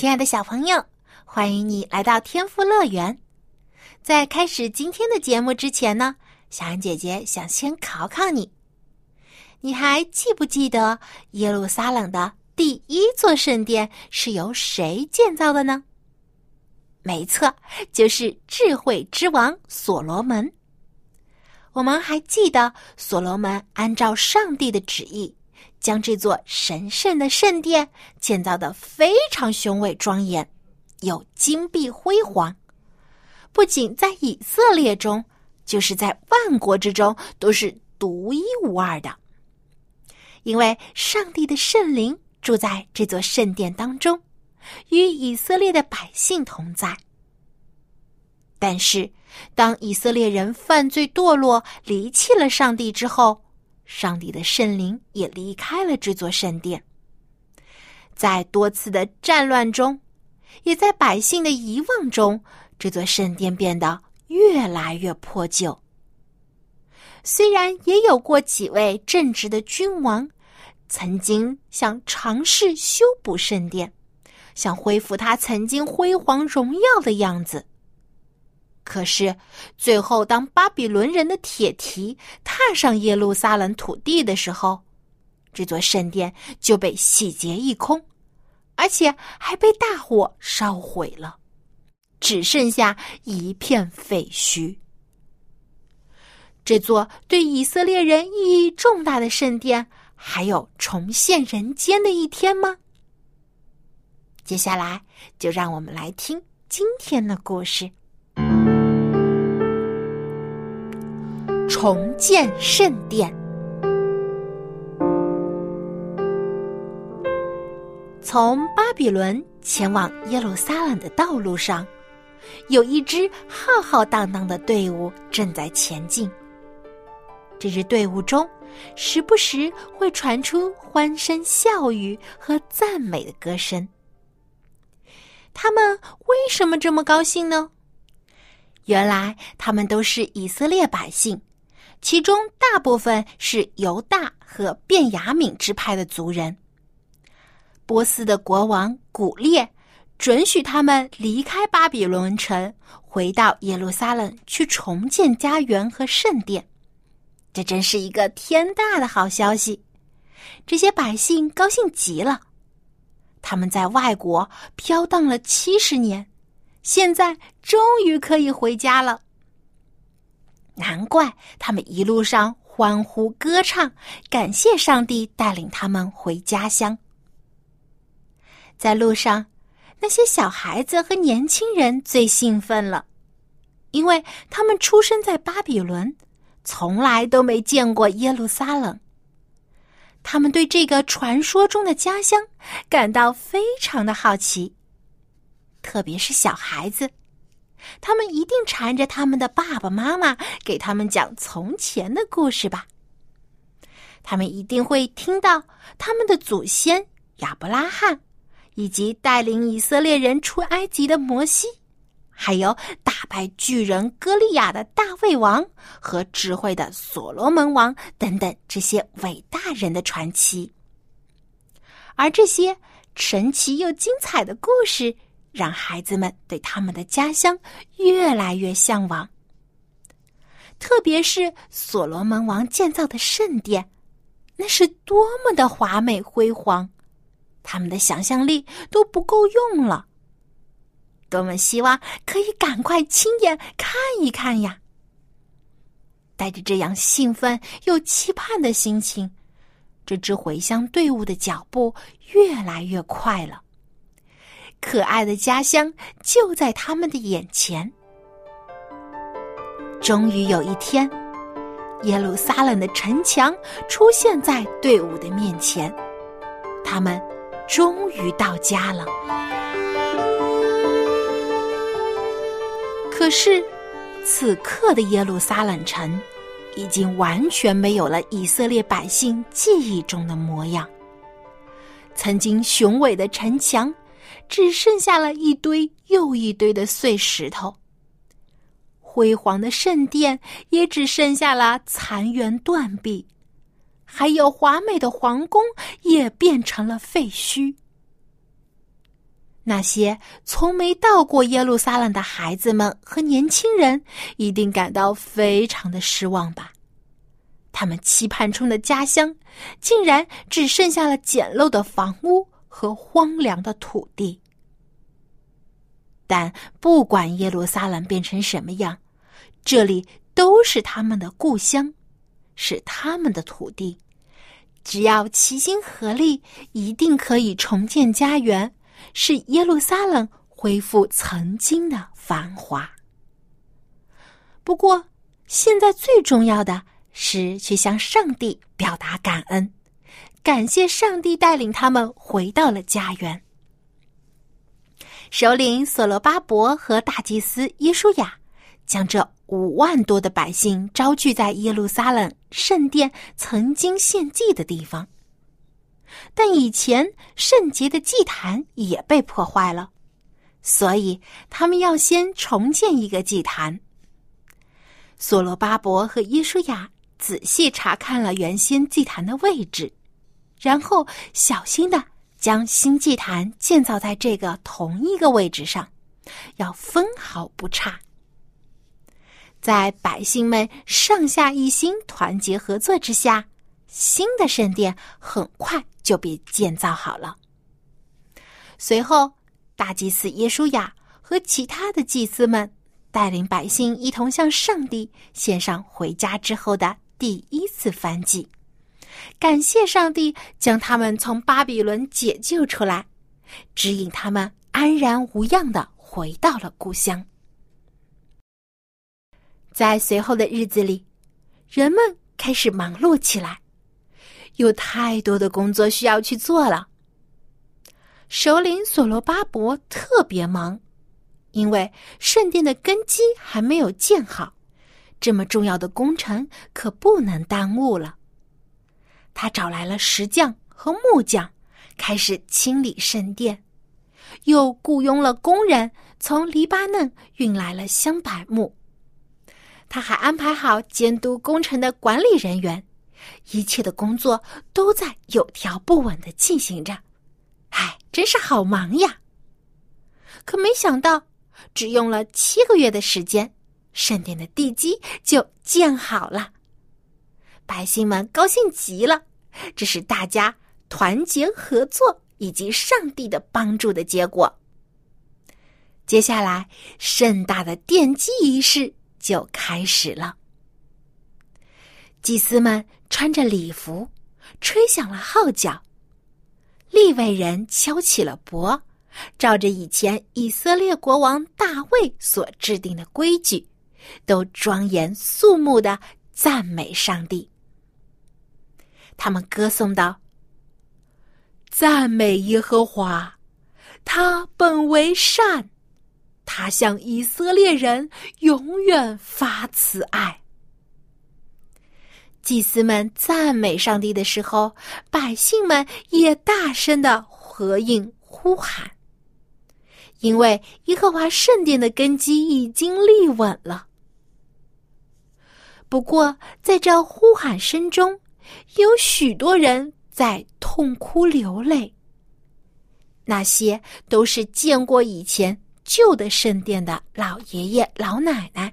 亲爱的小朋友，欢迎你来到天赋乐园。在开始今天的节目之前呢，小安姐姐想先考考你：你还记不记得耶路撒冷的第一座圣殿是由谁建造的呢？没错，就是智慧之王所罗门。我们还记得所罗门按照上帝的旨意。将这座神圣的圣殿建造的非常雄伟庄严，有金碧辉煌。不仅在以色列中，就是在万国之中都是独一无二的。因为上帝的圣灵住在这座圣殿当中，与以色列的百姓同在。但是，当以色列人犯罪堕落、离弃了上帝之后，上帝的圣灵也离开了这座圣殿，在多次的战乱中，也在百姓的遗忘中，这座圣殿变得越来越破旧。虽然也有过几位正直的君王，曾经想尝试修补圣殿，想恢复它曾经辉煌荣耀的样子。可是，最后当巴比伦人的铁蹄踏上耶路撒冷土地的时候，这座圣殿就被洗劫一空，而且还被大火烧毁了，只剩下一片废墟。这座对以色列人意义重大的圣殿，还有重现人间的一天吗？接下来，就让我们来听今天的故事。重建圣殿。从巴比伦前往耶路撒冷的道路上，有一支浩浩荡荡的队伍正在前进。这支队伍中，时不时会传出欢声笑语和赞美的歌声。他们为什么这么高兴呢？原来，他们都是以色列百姓。其中大部分是犹大和便雅敏支派的族人。波斯的国王古列准许他们离开巴比伦城，回到耶路撒冷去重建家园和圣殿。这真是一个天大的好消息！这些百姓高兴极了。他们在外国飘荡了七十年，现在终于可以回家了。难怪他们一路上欢呼歌唱，感谢上帝带领他们回家乡。在路上，那些小孩子和年轻人最兴奋了，因为他们出生在巴比伦，从来都没见过耶路撒冷。他们对这个传说中的家乡感到非常的好奇，特别是小孩子。他们一定缠着他们的爸爸妈妈给他们讲从前的故事吧。他们一定会听到他们的祖先亚伯拉罕，以及带领以色列人出埃及的摩西，还有打败巨人歌利亚的大卫王和智慧的所罗门王等等这些伟大人的传奇。而这些神奇又精彩的故事。让孩子们对他们的家乡越来越向往，特别是所罗门王建造的圣殿，那是多么的华美辉煌，他们的想象力都不够用了。多么希望可以赶快亲眼看一看呀！带着这样兴奋又期盼的心情，这支回乡队伍的脚步越来越快了。可爱的家乡就在他们的眼前。终于有一天，耶路撒冷的城墙出现在队伍的面前，他们终于到家了。可是，此刻的耶路撒冷城已经完全没有了以色列百姓记忆中的模样。曾经雄伟的城墙，只剩下了一堆又一堆的碎石头；辉煌的圣殿也只剩下了残垣断壁，还有华美的皇宫也变成了废墟。那些从没到过耶路撒冷的孩子们和年轻人，一定感到非常的失望吧？他们期盼中的家乡，竟然只剩下了简陋的房屋和荒凉的土地。但不管耶路撒冷变成什么样，这里都是他们的故乡，是他们的土地。只要齐心合力，一定可以重建家园。使耶路撒冷恢复曾经的繁华。不过，现在最重要的是去向上帝表达感恩，感谢上帝带领他们回到了家园。首领所罗巴伯和大祭司耶稣雅将这五万多的百姓招聚在耶路撒冷圣殿曾经献祭的地方。但以前圣洁的祭坛也被破坏了，所以他们要先重建一个祭坛。所罗巴伯和耶稣雅仔细查看了原先祭坛的位置，然后小心的将新祭坛建造在这个同一个位置上，要分毫不差。在百姓们上下一心、团结合作之下，新的圣殿很快。就被建造好了。随后，大祭司耶稣雅和其他的祭司们带领百姓一同向上帝献上回家之后的第一次燔祭，感谢上帝将他们从巴比伦解救出来，指引他们安然无恙的回到了故乡。在随后的日子里，人们开始忙碌起来。有太多的工作需要去做了。首领所罗巴伯特别忙，因为圣殿的根基还没有建好，这么重要的工程可不能耽误了。他找来了石匠和木匠，开始清理圣殿，又雇佣了工人从黎巴嫩运来了香柏木。他还安排好监督工程的管理人员。一切的工作都在有条不紊的进行着，哎，真是好忙呀！可没想到，只用了七个月的时间，圣殿的地基就建好了。百姓们高兴极了，这是大家团结合作以及上帝的帮助的结果。接下来，盛大的奠基仪式就开始了。祭司们穿着礼服，吹响了号角。利未人敲起了钹，照着以前以色列国王大卫所制定的规矩，都庄严肃穆的赞美上帝。他们歌颂道：“赞美耶和华，他本为善，他向以色列人永远发慈爱。”祭司们赞美上帝的时候，百姓们也大声的合应呼喊，因为耶和华圣殿的根基已经立稳了。不过，在这呼喊声中，有许多人在痛哭流泪。那些都是见过以前旧的圣殿的老爷爷老奶奶。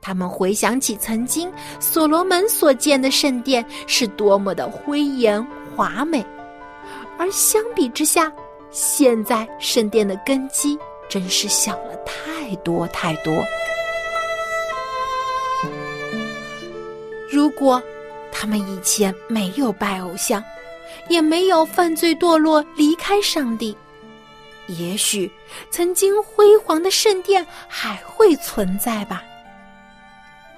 他们回想起曾经所罗门所建的圣殿是多么的辉严华美，而相比之下，现在圣殿的根基真是小了太多太多。如果他们以前没有拜偶像，也没有犯罪堕落离开上帝，也许曾经辉煌的圣殿还会存在吧。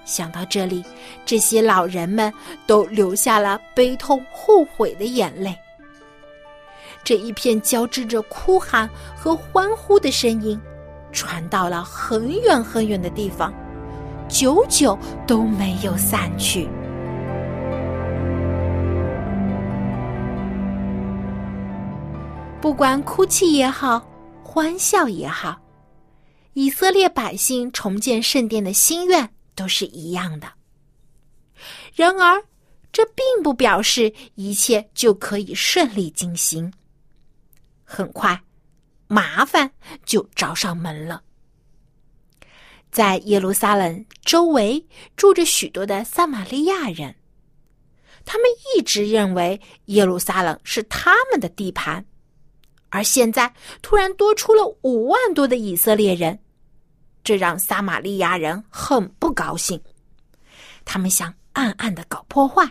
想到这里，这些老人们都流下了悲痛后悔的眼泪。这一片交织着哭喊和欢呼的声音，传到了很远很远的地方，久久都没有散去。不管哭泣也好，欢笑也好，以色列百姓重建圣殿的心愿都是一样的。然而，这并不表示一切就可以顺利进行。很快，麻烦就找上门了。在耶路撒冷周围住着许多的撒玛利亚人，他们一直认为耶路撒冷是他们的地盘，而现在突然多出了五万多的以色列人，这让撒玛利亚人很不高兴。他们想暗暗的搞破坏。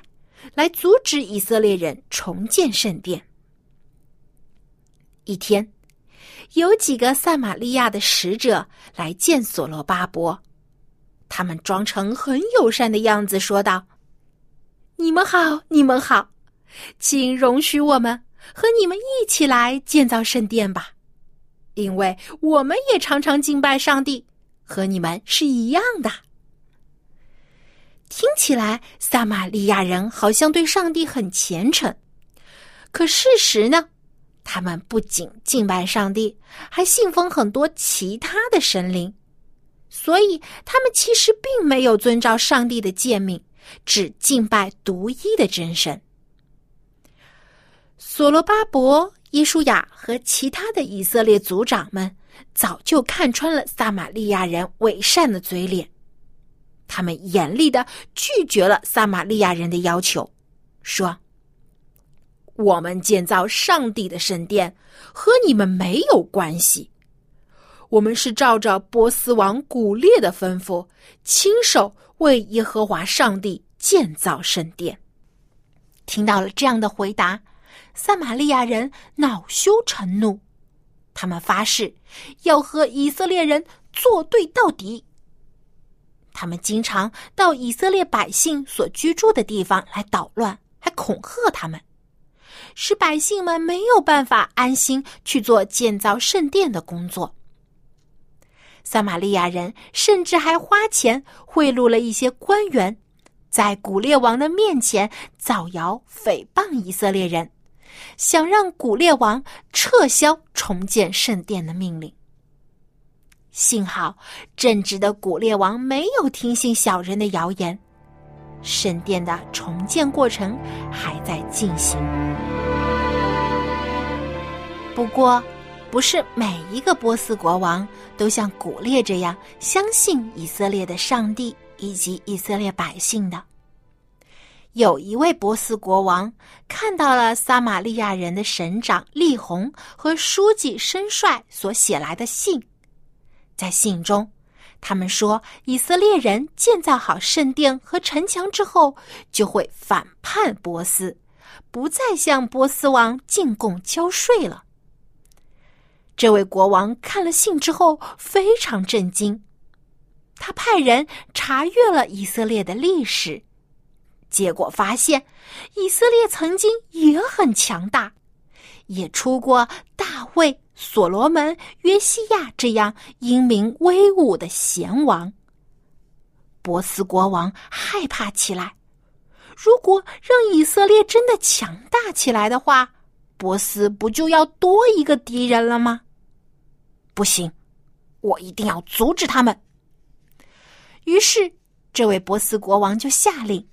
来阻止以色列人重建圣殿。一天，有几个撒玛利亚的使者来见所罗巴伯，他们装成很友善的样子，说道：“你们好，你们好，请容许我们和你们一起来建造圣殿吧，因为我们也常常敬拜上帝，和你们是一样的。”听起来，撒玛利亚人好像对上帝很虔诚，可事实呢？他们不仅敬拜上帝，还信奉很多其他的神灵，所以他们其实并没有遵照上帝的诫命，只敬拜独一的真神。所罗巴伯、耶舒雅和其他的以色列族长们早就看穿了撒玛利亚人伪善的嘴脸。他们严厉的拒绝了撒玛利亚人的要求，说：“我们建造上帝的圣殿和你们没有关系。我们是照着波斯王古列的吩咐，亲手为耶和华上帝建造圣殿。”听到了这样的回答，撒玛利亚人恼羞成怒，他们发誓要和以色列人作对到底。他们经常到以色列百姓所居住的地方来捣乱，还恐吓他们，使百姓们没有办法安心去做建造圣殿的工作。撒玛利亚人甚至还花钱贿赂了一些官员，在古列王的面前造谣诽谤以色列人，想让古列王撤销重建圣殿的命令。幸好，正直的古列王没有听信小人的谣言，圣殿的重建过程还在进行。不过，不是每一个波斯国王都像古列这样相信以色列的上帝以及以色列百姓的。有一位波斯国王看到了撒玛利亚人的省长利宏和书记申帅所写来的信。在信中，他们说，以色列人建造好圣殿和城墙之后，就会反叛波斯，不再向波斯王进贡交税了。这位国王看了信之后非常震惊，他派人查阅了以色列的历史，结果发现，以色列曾经也很强大，也出过大卫。所罗门、约西亚这样英明威武的贤王，波斯国王害怕起来。如果让以色列真的强大起来的话，波斯不就要多一个敌人了吗？不行，我一定要阻止他们。于是，这位波斯国王就下令，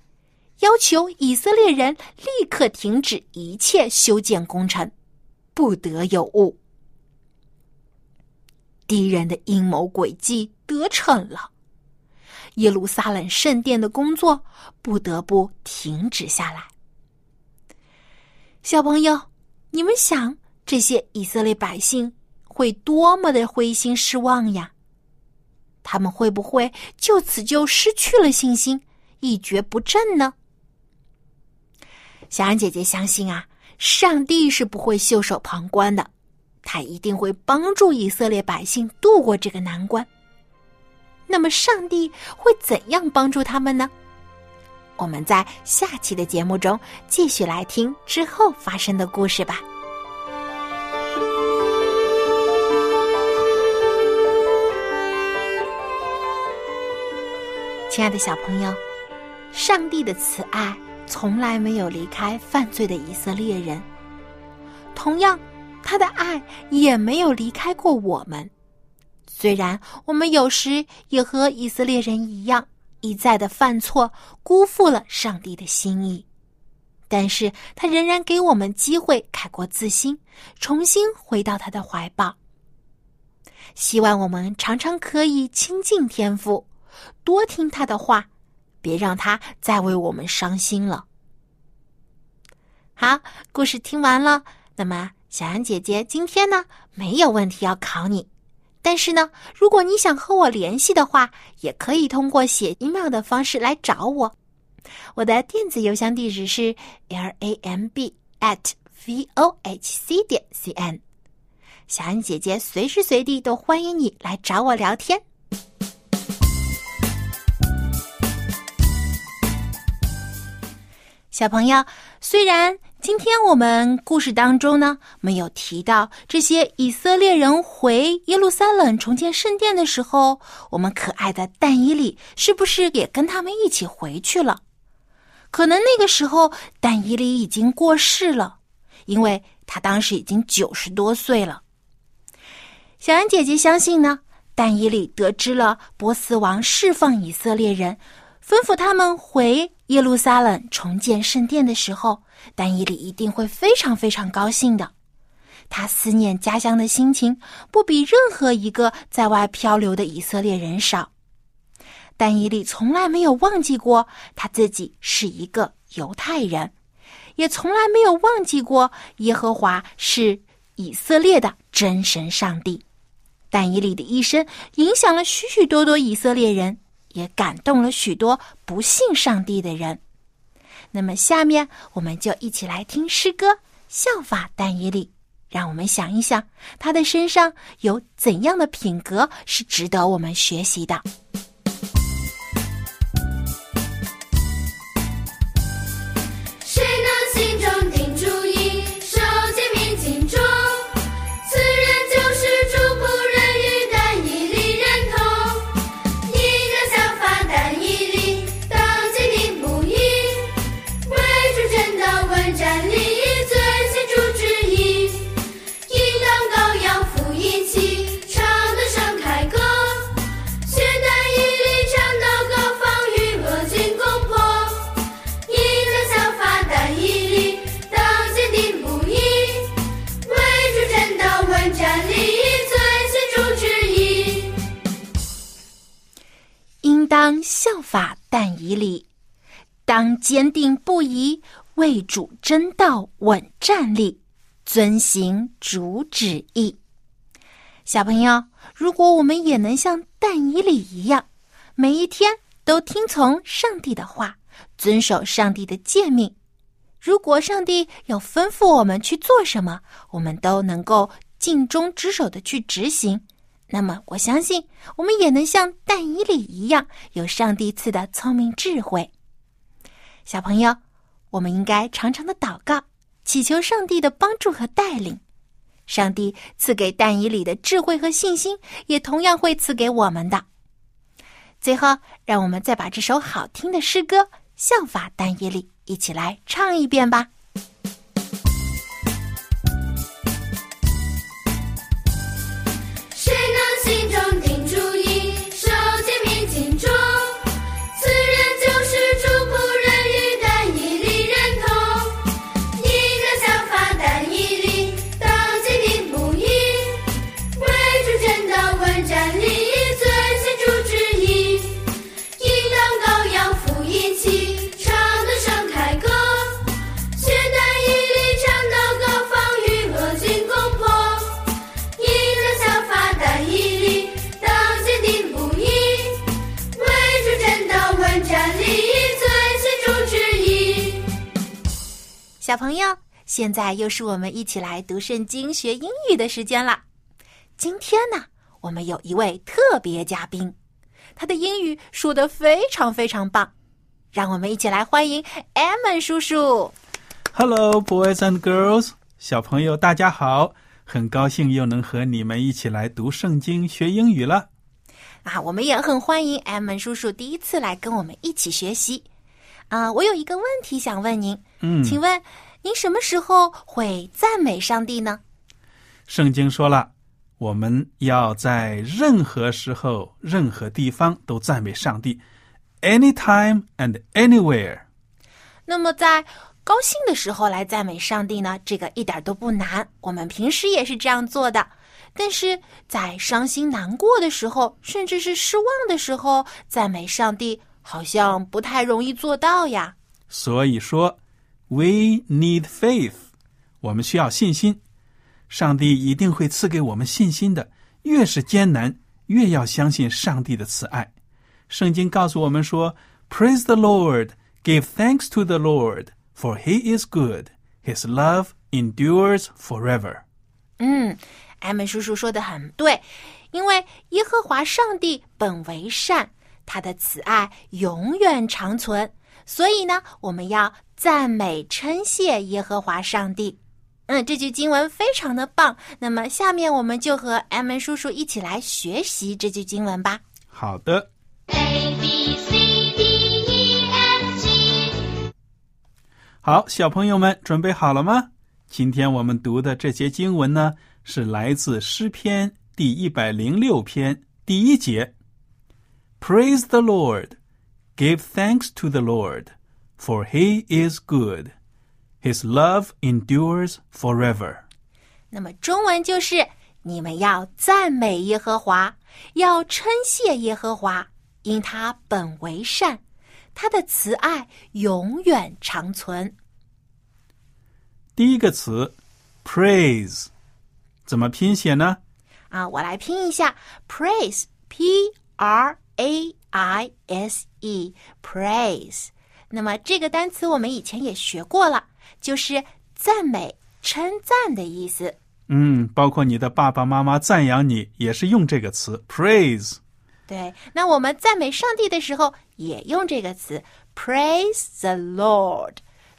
要求以色列人立刻停止一切修建工程，不得有误。敌人的阴谋诡计得逞了，耶路撒冷圣殿的工作不得不停止下来。小朋友，你们想这些以色列百姓会多么的灰心失望呀？他们会不会就此就失去了信心，一蹶不振呢？小安姐姐相信啊，上帝是不会袖手旁观的，他一定会帮助以色列百姓度过这个难关。那么上帝会怎样帮助他们呢？我们在下期的节目中继续来听之后发生的故事吧。亲爱的小朋友，上帝的慈爱。从来没有离开犯罪的以色列人，同样，他的爱也没有离开过我们。虽然我们有时也和以色列人一样，一再的犯错，辜负了上帝的心意，但是他仍然给我们机会改过自新，重新回到他的怀抱。希望我们常常可以亲近天父，多听他的话，别让他再为我们伤心了。好，故事听完了，那么小安姐姐今天呢没有问题要考你。但是呢，如果你想和我联系的话，也可以通过写 email 的方式来找我。我的电子邮箱地址是 l a m b at v o h c 点 c n。小安姐姐随时随地都欢迎你来找我聊天。小朋友，虽然。今天我们故事当中呢，没有提到这些以色列人回耶路撒冷重建圣殿的时候，我们可爱的但以里是不是也跟他们一起回去了？可能那个时候但以里已经过世了，因为他当时已经九十多岁了。小安姐姐相信呢，但以里得知了波斯王释放以色列人，吩咐他们回耶路撒冷重建圣殿的时候。但伊里一定会非常非常高兴的，他思念家乡的心情不比任何一个在外漂流的以色列人少。但伊里从来没有忘记过他自己是一个犹太人，也从来没有忘记过耶和华是以色列的真神上帝。但以理的一生影响了许许多多以色列人，也感动了许多不信上帝的人。那么，下面我们就一起来听诗歌，效法但以理。让我们想一想，他的身上有怎样的品格是值得我们学习的。以礼，当坚定不移为主真道稳站立，遵行主旨意。小朋友，如果我们也能像但以理一样，每一天都听从上帝的话，遵守上帝的诫命，如果上帝要吩咐我们去做什么，我们都能够尽忠职守的去执行。那么，我相信我们也能像但以理一样，有上帝赐的聪明智慧。小朋友，我们应该常常的祷告，祈求上帝的帮助和带领。上帝赐给但以理的智慧和信心，也同样会赐给我们的。最后，让我们再把这首好听的诗歌《效法但以理》一起来唱一遍吧。小朋友，现在又是我们一起来读圣经、学英语的时间了。今天呢，我们有一位特别嘉宾，他的英语说的非常非常棒。让我们一起来欢迎艾文叔叔。Hello, boys and girls，小朋友大家好，很高兴又能和你们一起来读圣经、学英语了。啊，我们也很欢迎艾门叔叔第一次来跟我们一起学习。啊，我有一个问题想问您，嗯，请问您什么时候会赞美上帝呢？圣经说了，我们要在任何时候、任何地方都赞美上帝，anytime and anywhere。那么在高兴的时候来赞美上帝呢？这个一点都不难，我们平时也是这样做的。但是在伤心难过的时候，甚至是失望的时候，赞美上帝好像不太容易做到呀。所以说 ，we need faith，我们需要信心。上帝一定会赐给我们信心的。越是艰难，越要相信上帝的慈爱。圣经告诉我们说：“Praise the Lord, give thanks to the Lord, for He is good. His love endures forever。”嗯，艾文叔叔说的很对，因为耶和华上帝本为善，他的慈爱永远长存。所以呢，我们要 赞美称谢耶和华上帝。嗯，这句经文非常的棒。那么，下面我们就和艾文叔叔一起来学习这句经文吧。好的，A B C D E F G 好，小朋友们准备好了吗？今天我们读的这节经文呢，是来自诗篇第一百零六篇第一节。Praise the Lord, give thanks to the Lord, for He is good. His love endures forever. 那么中文就是你们要赞美耶和华，要称谢耶和华，因他本为善，他的慈爱永远长存。第一个词 praise 怎么拼写呢？啊，我来拼一下，praise，p r a i s e，praise。 那么这个单词我们以前也学过了，就是赞美、称赞的意思。嗯，包括你的爸爸妈妈赞扬你，也是用这个词 praise。对，那我们赞美上帝的时候也用这个词，praise the Lord，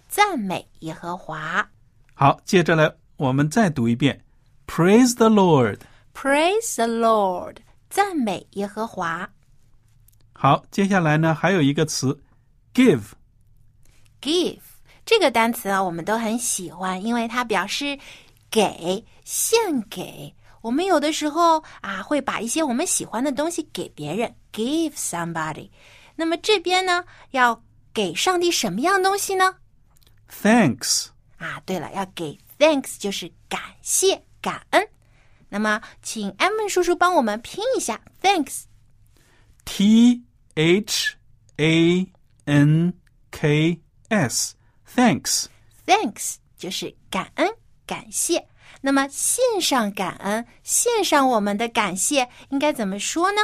赞美耶和华好，接着来我们再读一遍，praise the Lord。，praise the Lord，赞美耶和华好，接下来呢还有一个词 give。，give 这个单词啊，我们都很喜欢，因为它表示给、献给。我们有的时候啊，会把一些我们喜欢的东西给别人，give somebody。那么这边呢，要给上帝什么样东西呢？Thanks，啊，对了，要给 thanks 就是感谢、感恩。那么，请艾文叔叔帮我们拼一下 thanks。T H A N K S，Thanks。thanks 就是感恩、感谢。那么，献上感恩，献上我们的感谢，应该怎么说呢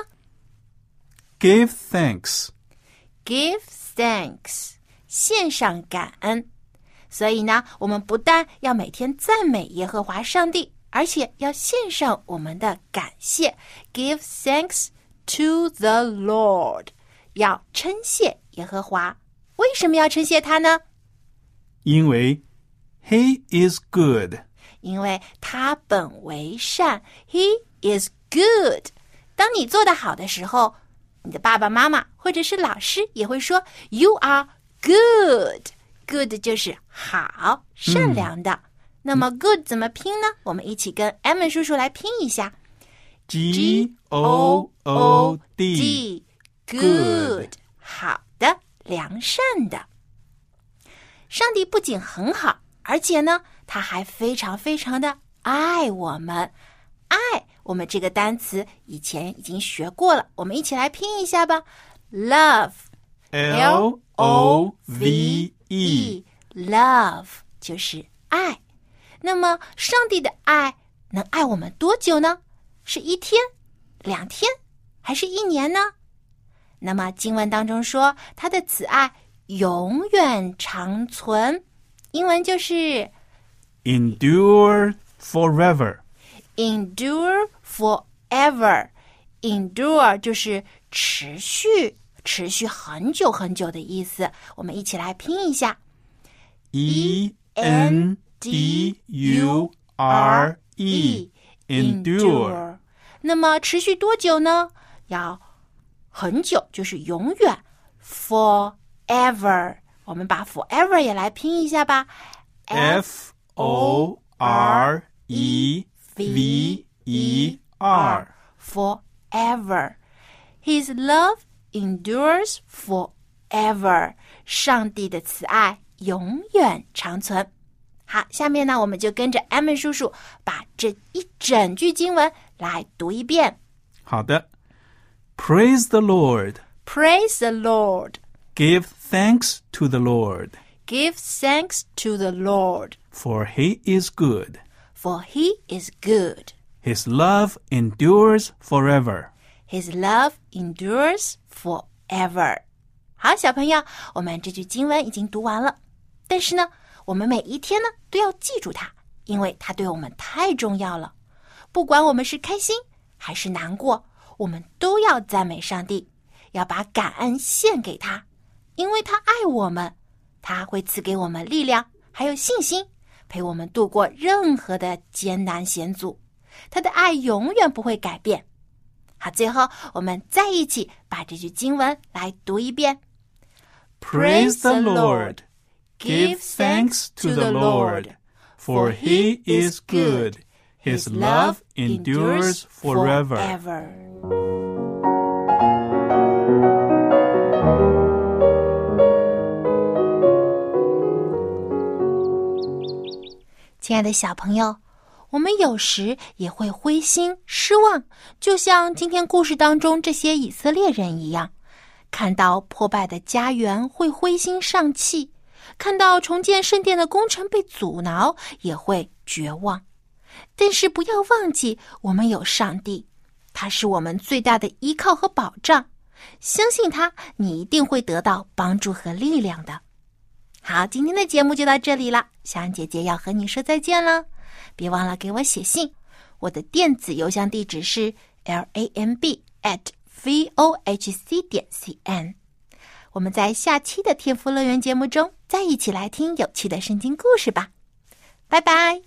Give thanks。？Give thanks，献上感恩。所以呢，我们不但要每天赞美耶和华上帝，而且要献上我们的感谢，Give thanks to the Lord，要称谢耶和华。为什么要称谢他呢？因为 He is good。因为他本为善，He is good。当你做得好的时候，你的爸爸妈妈或者是老师也会说 “You are good”。good 就是好、善良的。那么 good 怎么拼呢？我们一起跟 Emma 叔叔来拼一下 G O O D。D good good 好的，良善的。上帝不仅很好，而且呢，他还非常非常的爱我们。爱我们这个单词以前已经学过了，我们一起来拼一下吧。Love L O V E。love 就是爱。那么，上帝的爱能爱我们多久呢？是一天、两天，还是一年呢？那么经文当中说，他的慈爱永远长存，英文就是 Endure forever。endure forever。endure 就是持续、持续很久很久的意思。我们一起来拼一下 E N D U R E endure。那么持续多久呢？要很久就是永远，forever。我们把 forever 也来拼一下吧 F O R E V E R forever. His love endures forever. 上帝的慈爱永远长存。好，下面呢，我们就跟着艾文叔叔把这一整句经文来读一遍。好的 ，Praise the Lord. Praise the Lord. Give thanks to the Lord, Give thanks to the Lord, for he is good. for he is good. His love endures forever. His love endures forever. 好，小朋友，我们这句经文已经读完了。但是呢，我们每一天呢都要记住它，因为它对我们太重要了。不管我们是开心还是难过， 我们都要赞美上帝，要把感恩献给他，因为他爱我们，他会赐给我们力量，还有信心，陪我们度过任何的艰难险阻。他的爱永远不会改变。好，最后我们再一起把这句经文来读一遍。Praise the Lord. Give thanks to the Lord, for he is good. His love endures forever. 亲爱的小朋友，我们有时也会灰心失望，就像今天故事当中这些以色列人一样，看到破败的家园会灰心丧气，看到重建圣殿的工程被阻挠也会绝望。但是不要忘记，我们有上帝，他是我们最大的依靠和保障。相信他，你一定会得到帮助和力量的。好，今天的节目就到这里了，小安姐姐要和你说再见了。别忘了给我写信，我的电子邮箱地址是 l a m b at v o h c 点 c n。我们在下期的天赋乐园节目中再一起来听有趣的圣经故事吧，拜拜。